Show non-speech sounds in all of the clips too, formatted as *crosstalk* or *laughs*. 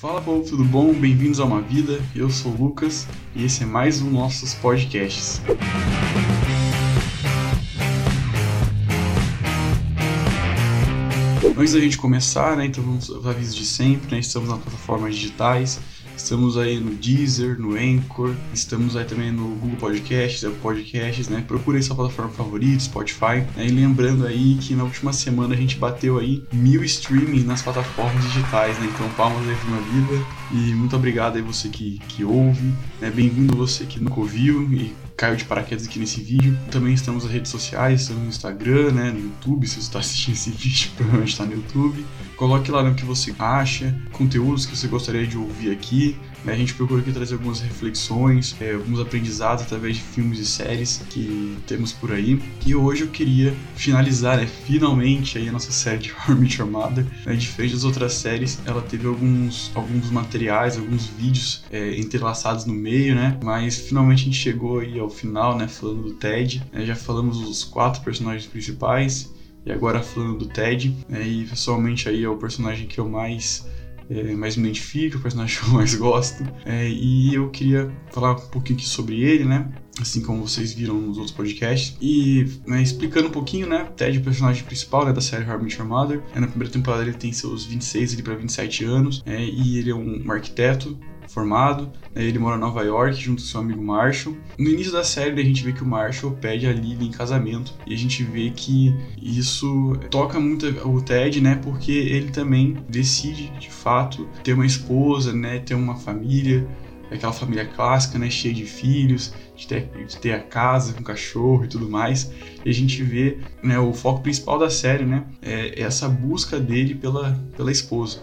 Fala povo, tudo bom? Bem-vindos a uma vida. Eu sou o Lucas e esse é mais um dos nossos podcasts. Antes da gente começar, né, então vamos avisos de sempre, né, estamos nas plataformas digitais, Estamos aí no Deezer, no Anchor, estamos aí também no Google Podcasts, Apple Podcasts, né? Procure aí sua plataforma favorita, Spotify. Né? E lembrando aí que na última semana a gente bateu aí mil streamings nas plataformas digitais, né? Então palmas aí pra minha vida. E muito obrigado aí você que, que ouve, né? Bem-vindo você que nunca ouviu e caiu de paraquedas aqui nesse vídeo. Também estamos nas redes sociais, estamos no Instagram, né, no YouTube, se você está assistindo esse *laughs* vídeo, provavelmente está no YouTube. Coloque lá no que você acha, conteúdos que você gostaria de ouvir aqui. Né? A gente procura aqui trazer algumas reflexões, é, alguns aprendizados através de filmes e séries que temos por aí. E hoje eu queria finalizar, né, finalmente, aí a nossa série de I Your Mother. Né? Diferente das outras séries, ela teve alguns, alguns materiais, alguns vídeos é, entrelaçados no meio, né? Mas finalmente a gente chegou aí ao final, né? Falando do Ted. Né? Já falamos os quatro personagens principais. E agora falando do Ted, né? e pessoalmente aí é o personagem que eu mais é, mais me identifico, o personagem *laughs* que eu mais gosto. É, e eu queria falar um pouquinho aqui sobre ele, né? Assim como vocês viram nos outros podcasts. E né, explicando um pouquinho, né? Ted é o personagem principal né, da série How Your Mother. É, na primeira temporada ele tem seus 26 para 27 anos. É, e ele é um arquiteto formado. Né, ele mora em Nova York junto com seu amigo Marshall. No início da série a gente vê que o Marshall pede a Lily em casamento e a gente vê que isso toca muito o Ted, né? Porque ele também decide de fato ter uma esposa, né? Ter uma família aquela família clássica, né, cheia de filhos, de ter, de ter, a casa com cachorro e tudo mais. E a gente vê, né, o foco principal da série, né, é essa busca dele pela, pela esposa.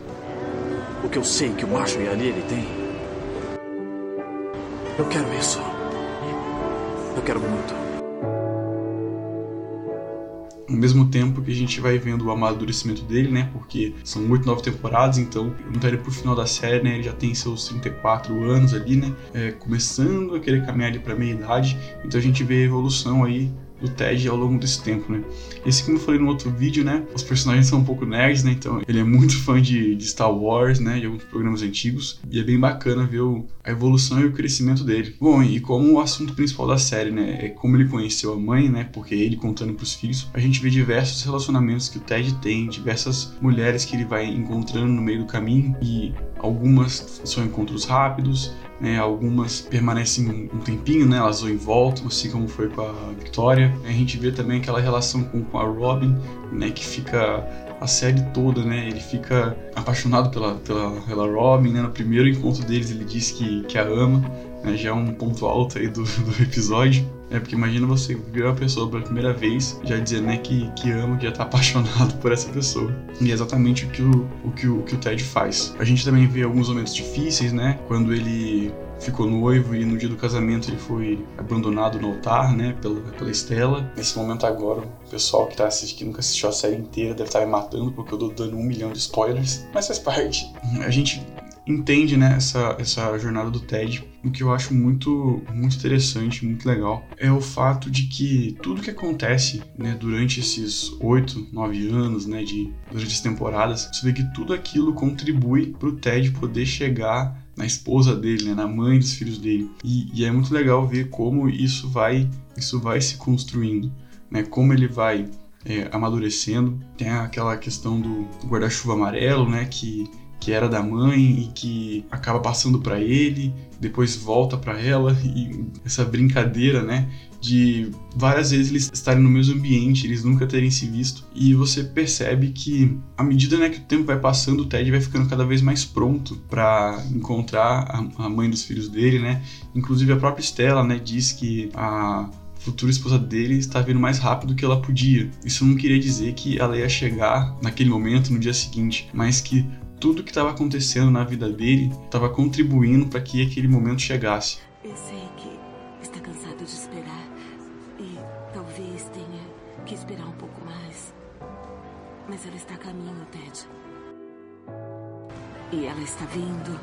O que eu sei que o Marshall e a Lily têm eu quero isso. Eu quero muito. Ao mesmo tempo que a gente vai vendo o amadurecimento dele, né? Porque são oito, nove temporadas, então tá ele pro final da série, né? Ele já tem seus 34 anos ali, né? É, começando a querer caminhar ali pra meia idade. Então a gente vê a evolução aí do Ted ao longo desse tempo, né? Esse como eu falei no outro vídeo, né? Os personagens *laughs* são um pouco nerds, né? Então ele é muito *laughs* fã de, de Star Wars, né? De alguns programas antigos. E é bem bacana ver o, a evolução e o crescimento dele. Bom, e como o assunto principal da série, né? É como ele conheceu a mãe, né? Porque ele contando pros filhos, a gente vê diversos relacionamentos que o Ted tem, diversas mulheres que ele vai encontrando no meio do caminho e algumas são encontros rápidos, né, algumas permanecem um tempinho, né, elas vão e voltam, assim como foi com a Victoria. A gente vê também aquela relação com, com a Robin, né, que fica a série toda, né? Ele fica apaixonado pela, pela, pela Robin, né? No primeiro encontro deles ele diz que, que a ama, né? Já é um ponto alto aí do, do episódio. É porque imagina você ver uma pessoa pela primeira vez já dizer né, que, que ama, que já tá *laughs* apaixonado por essa pessoa. E é exatamente o que o, o, que o, que o Ted faz. A gente também vê alguns momentos difíceis, né? Quando ele ficou noivo e no dia do casamento ele foi abandonado no altar, né, pela, pela Estela. Nesse momento agora, o pessoal que, tá assistindo, que nunca assistiu a série inteira deve estar me matando porque eu tô dando um milhão de spoilers, mas faz parte. A gente entende né, essa, essa jornada do Ted. O que eu acho muito, muito interessante, muito legal, é o fato de que tudo que acontece né, durante esses oito, nove anos, né, de, durante as temporadas, você vê que tudo aquilo contribui para o Ted poder chegar na esposa dele, né, na mãe dos filhos dele. E, e, é muito legal ver como isso vai, isso vai se construindo, né, como ele vai é, amadurecendo. Tem aquela questão do guarda-chuva amarelo, né, que que era da mãe e que acaba passando para ele, depois volta para ela *laughs* e essa brincadeira, né, de várias vezes eles estarem no mesmo ambiente, eles nunca terem se visto, e você percebe que à medida né, que o tempo vai passando, o Ted vai ficando cada vez mais pronto para encontrar a, a, mãe dos filhos dele, né? Inclusive a própria Stella, né, diz que a futura esposa dele está vindo mais rápido do que ela podia. Isso não queria dizer que ela ia chegar naquele momento, no dia seguinte, mas que tudo que estava acontecendo na vida dele estava contribuindo para que aquele momento chegasse. Eu sei que está cansado de esperar e talvez tenha que esperar um pouco mais. Mas ela está a caminho, Ted. E ela está vindo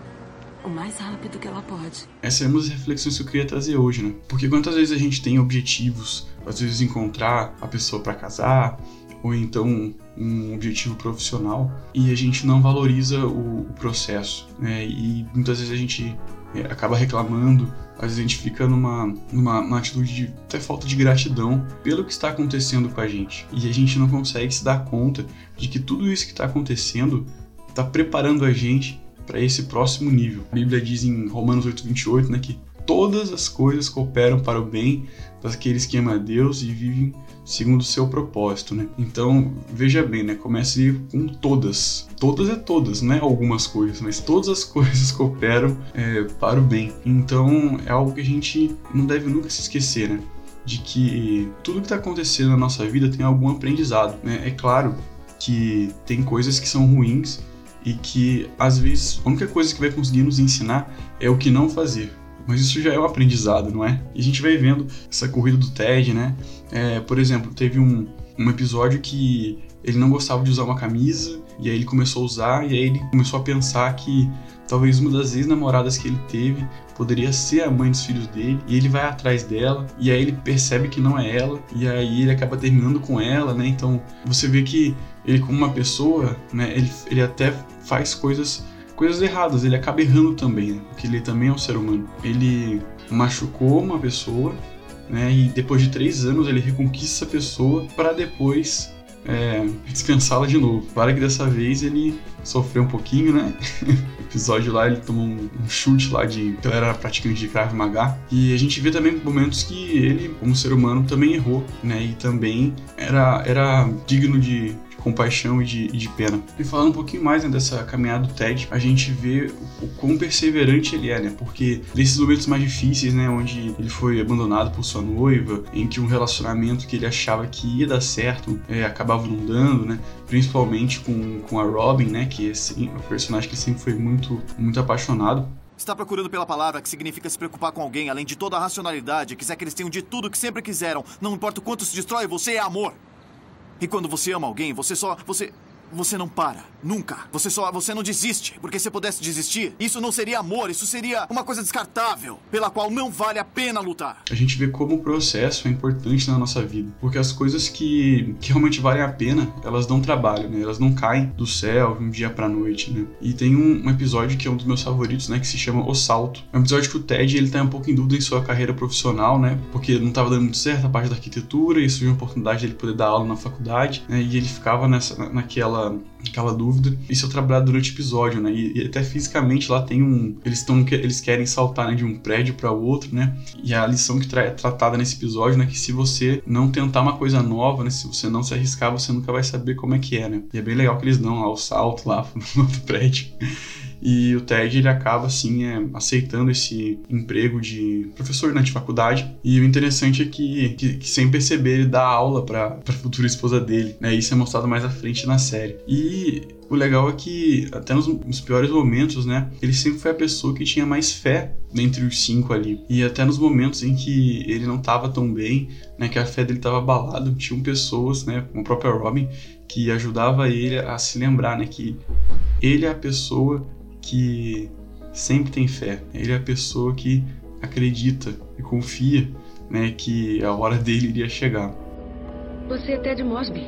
o mais rápido que ela pode. Essas são as reflexões que eu queria trazer hoje, né? Porque quantas vezes a gente tem objetivos, às vezes encontrar a pessoa para casar, ou então um objetivo profissional e a gente não valoriza o, o processo, né? E muitas vezes a gente é, acaba reclamando, às vezes a gente fica numa, numa, numa, atitude de até falta de gratidão pelo que está acontecendo com a gente. E a gente não consegue se dar conta de que tudo isso que está acontecendo está preparando a gente para esse próximo nível. A Bíblia diz em Romanos 8:28, né, que todas as coisas cooperam para o bem daqueles que amam a Deus e vivem segundo o seu propósito, né? Então, veja bem, né? Comece com todas. Todas é todas, não é algumas coisas, mas todas as *laughs* coisas cooperam é, para o bem. Então, é algo que a gente não deve nunca se esquecer, né? De que tudo que está acontecendo na nossa vida tem algum aprendizado, né? É claro que tem coisas que são ruins e que, às vezes, a única coisa que vai conseguir nos ensinar é o que não fazer mas isso já é um aprendizado, não é? E a gente vai vendo essa corrida do Ted, né? É, por exemplo, teve um, um episódio que ele não gostava de usar uma camisa, e aí ele começou a usar, e aí ele começou a pensar que talvez uma das ex-namoradas que ele teve poderia ser a mãe dos filhos dele, e ele vai atrás dela, e aí ele percebe que não é ela, e aí ele acaba terminando com ela, né? Então você vê que ele, como uma pessoa, né, ele, ele até faz coisas coisas erradas, ele acaba errando também, né? porque ele também é um ser humano. Ele machucou uma pessoa, né? E depois de três anos ele reconquista essa pessoa para depois é, dispensá-la de novo. Para que dessa vez ele sofreu um pouquinho, né? *laughs* no episódio lá ele tomou um, chute lá de. Então era praticante de Krav Maga. E a gente vê também momentos que ele, como ser humano, também errou, né? E também era, era digno de, compaixão e de, de pena. E falando um pouquinho mais né, dessa caminhada do Ted, a gente vê o, quão perseverante ele é, né? Porque nesses momentos mais difíceis, né, onde ele foi abandonado por sua noiva, em que um relacionamento que ele achava que ia dar certo é, acabava não dando, né? Principalmente com, com a Robin, né? Que é assim, personagem que sempre foi muito, muito apaixonado. Está procurando pela palavra que significa se preocupar com alguém além de toda a racionalidade, quiser que eles tenham de tudo que sempre quiseram. Não importa o quanto se destrói, você é amor. E quando você ama alguém, você só. Você. Você não para. Nunca. Você só. Você não desiste. Porque se pudesse desistir, isso não seria amor, isso seria uma coisa descartável, pela qual não vale a pena lutar. A gente vê como o processo é importante na nossa vida. Porque as coisas que, que realmente valem a pena, elas dão trabalho, né? Elas não caem do céu de um dia pra noite, né? E tem um, um, episódio que é um dos meus favoritos, né? Que se chama O Salto. É um episódio que o Ted ele tá um pouco em dúvida em sua carreira profissional, né? Porque não tava dando muito certo a parte da arquitetura e surgiu a oportunidade dele poder dar aula na faculdade, né? E ele ficava nessa, naquela aquela dúvida. Isso é trabalhado durante o episódio, né? E, e, até fisicamente lá tem um. Eles estão eles querem saltar né, de um prédio para outro, né? E a lição que é tratada nesse episódio, né? Que se você não tentar uma coisa nova, né? Se você não se arriscar, você nunca vai saber como é que é, né? E é bem legal que eles dão lá o salto lá *laughs* no outro prédio. E o Ted ele acaba assim é, aceitando esse emprego de professor né, de faculdade. E o interessante é que, que, que sem perceber ele dá aula para a futura esposa dele, né? Isso é mostrado mais à frente na série. E o legal é que, até nos, nos, piores momentos, né? Ele sempre foi a pessoa que tinha mais fé dentre os cinco ali. E até nos momentos em que ele não estava tão bem, né? Que a fé dele estava abalada, tinham pessoas, né? Como a própria Robin, que ajudava ele a se lembrar, né? Que ele é a pessoa que sempre tem fé. Ele é a pessoa que acredita e confia, né? Que a hora dele iria chegar. Você é Ted Mosby.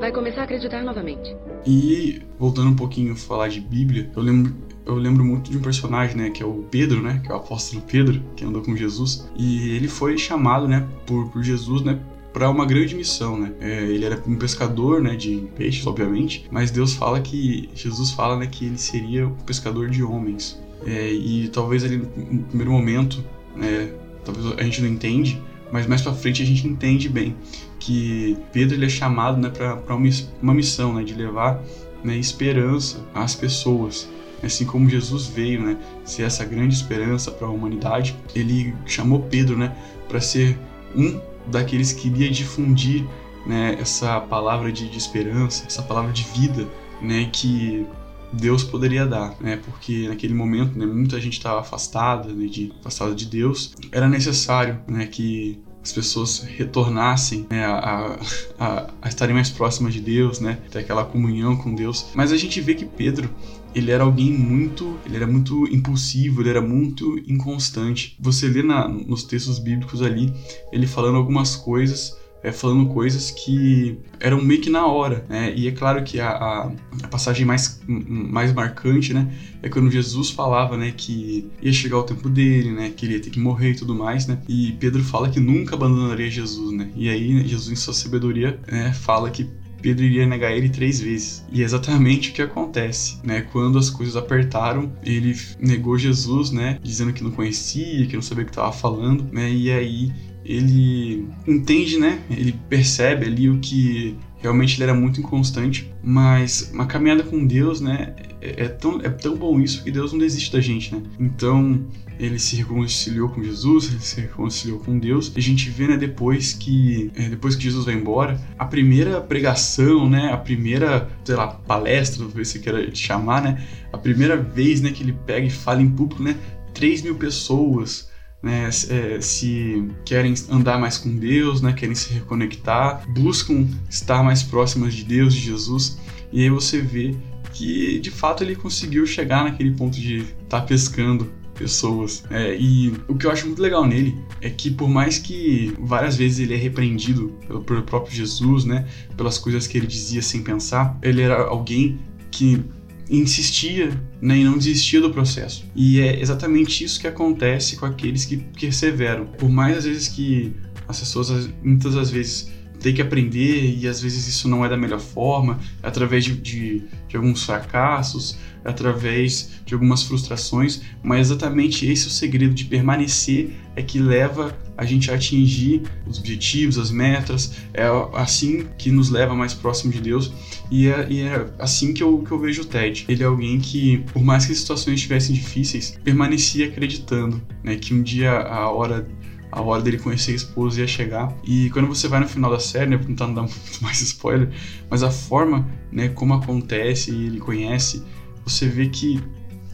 Vai começar a acreditar novamente. E voltando um pouquinho a falar de Bíblia, eu lembro, eu lembro muito de um personagem, né, que é o Pedro, né, que é o apóstolo Pedro, que andou com Jesus, e ele foi chamado, né, por, por Jesus, né, para uma grande missão, né? É, ele era um pescador, né, de peixes, obviamente, mas Deus fala que Jesus fala, né, que ele seria um pescador de homens. É, e talvez ali no primeiro momento, né, talvez a gente não entende, mas mais para frente a gente entende bem que Pedro ele é chamado, né, para uma, uma missão, né, de levar né, esperança às pessoas assim como Jesus veio, né, ser essa grande esperança para a humanidade, ele chamou Pedro, né, para ser um daqueles que iria difundir né, essa palavra de, de, esperança, essa palavra de vida, né, que Deus poderia dar, né, porque naquele momento, né, muita gente estava afastada, né, de, afastada de Deus, era necessário, né, que as pessoas retornassem né, a, a, a, estarem mais próximas de Deus, né, ter aquela comunhão com Deus. Mas a gente vê que Pedro ele era alguém muito, ele era muito impulsivo, ele era muito inconstante. Você lê na, nos textos bíblicos ali ele falando algumas coisas é, falando coisas que eram meio que na hora, né? E é claro que a, a, a, passagem mais, mais marcante, né? É quando Jesus falava, né? Que ia chegar o tempo dele, né? Que ele ia ter que morrer e tudo mais, né? E Pedro fala que nunca abandonaria Jesus, né? E aí Jesus, em sua sabedoria, né, fala que Pedro iria negar ele três vezes. E é exatamente o que acontece, né? Quando as coisas apertaram, ele negou Jesus, né? Dizendo que não conhecia, que não sabia o que estava falando, né? E aí ele entende, né? Ele percebe ali o que realmente ele era muito inconstante, mas uma caminhada com Deus, né? É, é, tão, é tão bom isso que Deus não desiste da gente, né? Então ele se reconciliou com Jesus, ele se reconciliou com Deus. E a gente vê, né, depois que é, depois que Jesus vai embora, a primeira pregação, né, a primeira, sei lá, palestra, não sei se queira chamar, né, a primeira vez, né, que ele pega e fala em público, né, 3 mil pessoas né, é, se querem andar mais com Deus, né, querem se reconectar, buscam estar mais próximas de Deus, de Jesus, e aí você vê que de fato ele conseguiu chegar naquele ponto de estar tá pescando pessoas. É, e o que eu acho muito legal nele é que por mais que várias vezes ele é repreendido pelo, pelo próprio Jesus, né, pelas coisas que ele dizia sem pensar, ele era alguém que insistia né, e não desistia do processo. E é exatamente isso que acontece com aqueles que perseveram. Por mais às vezes que as pessoas, muitas das vezes, têm que aprender e às vezes isso não é da melhor forma, através de, de, de alguns fracassos, através de algumas frustrações, mas exatamente esse é o segredo de permanecer é que leva a gente a atingir os objetivos, as metas, é assim que nos leva mais próximo de Deus e é, e é assim que eu, que eu vejo o Ted. Ele é alguém que, por mais que as situações estivessem difíceis, permanecia acreditando né, que um dia a hora a hora dele conhecer a esposa ia chegar. E quando você vai no final da série, né, tentando dar *laughs* muito mais spoiler, mas a forma, né, como acontece e ele conhece, você vê que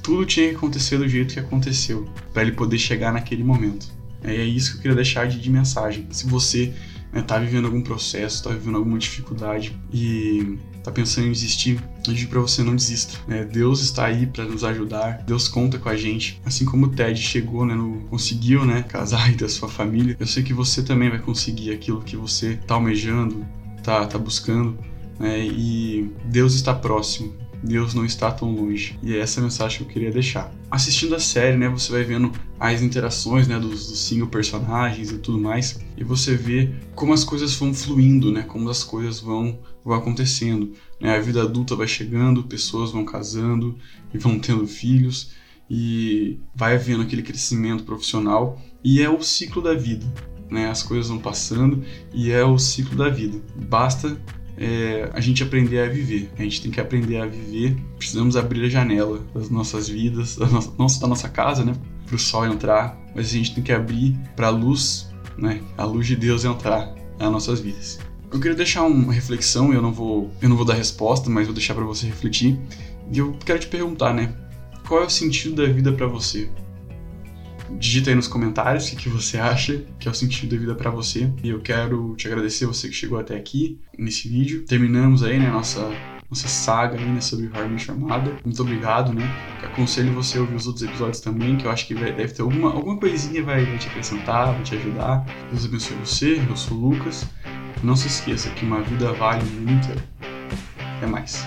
tudo tinha que acontecer do jeito que aconteceu, para ele poder chegar naquele momento. É isso que eu queria deixar de, de mensagem. Se você está né, vivendo algum processo, está vivendo alguma dificuldade e está pensando em desistir, eu digo para você não desista. Né? Deus está aí para nos ajudar, Deus conta com a gente. Assim como o Ted chegou, né, no, conseguiu né, casar *laughs* e ter sua família, eu sei que você também vai conseguir aquilo que você está almejando, está tá buscando. Né? E Deus está próximo. Deus não está tão longe. E é essa a mensagem que eu queria deixar. Assistindo a série, né, você vai vendo as interações, né, dos, dos cinco personagens e tudo mais, e você vê como as coisas vão fluindo, né, como as coisas vão, vão acontecendo. Né? A vida adulta vai chegando, pessoas vão casando e vão tendo filhos, e vai havendo aquele crescimento profissional, e é o ciclo da vida. Né, as coisas vão passando e é o ciclo da vida. Basta é, a gente aprender a viver. A gente tem que aprender a viver. Precisamos abrir a janela das nossas vidas, da nossa, da nossa casa, né? Para o sol entrar. Mas a gente tem que abrir para a luz, né? A luz de Deus entrar nas nossas vidas. Eu queria deixar uma reflexão. Eu não vou, eu não vou dar resposta, mas vou deixar para você refletir. E eu quero te perguntar, né? Qual é o sentido da vida para você? Digita aí nos comentários o que, você acha que é o sentido da vida para você. E eu quero te agradecer você que chegou até aqui nesse vídeo. Terminamos aí, né, nossa nossa saga aí, né, sobre Harmony Chamada. Muito obrigado, né? Aconselho você a ouvir os outros episódios também, que eu acho que vai, deve ter alguma, alguma coisinha vai, vai te acrescentar, vai te ajudar. Deus abençoe você, eu sou o Lucas. Não se esqueça que uma vida vale muito. Até mais.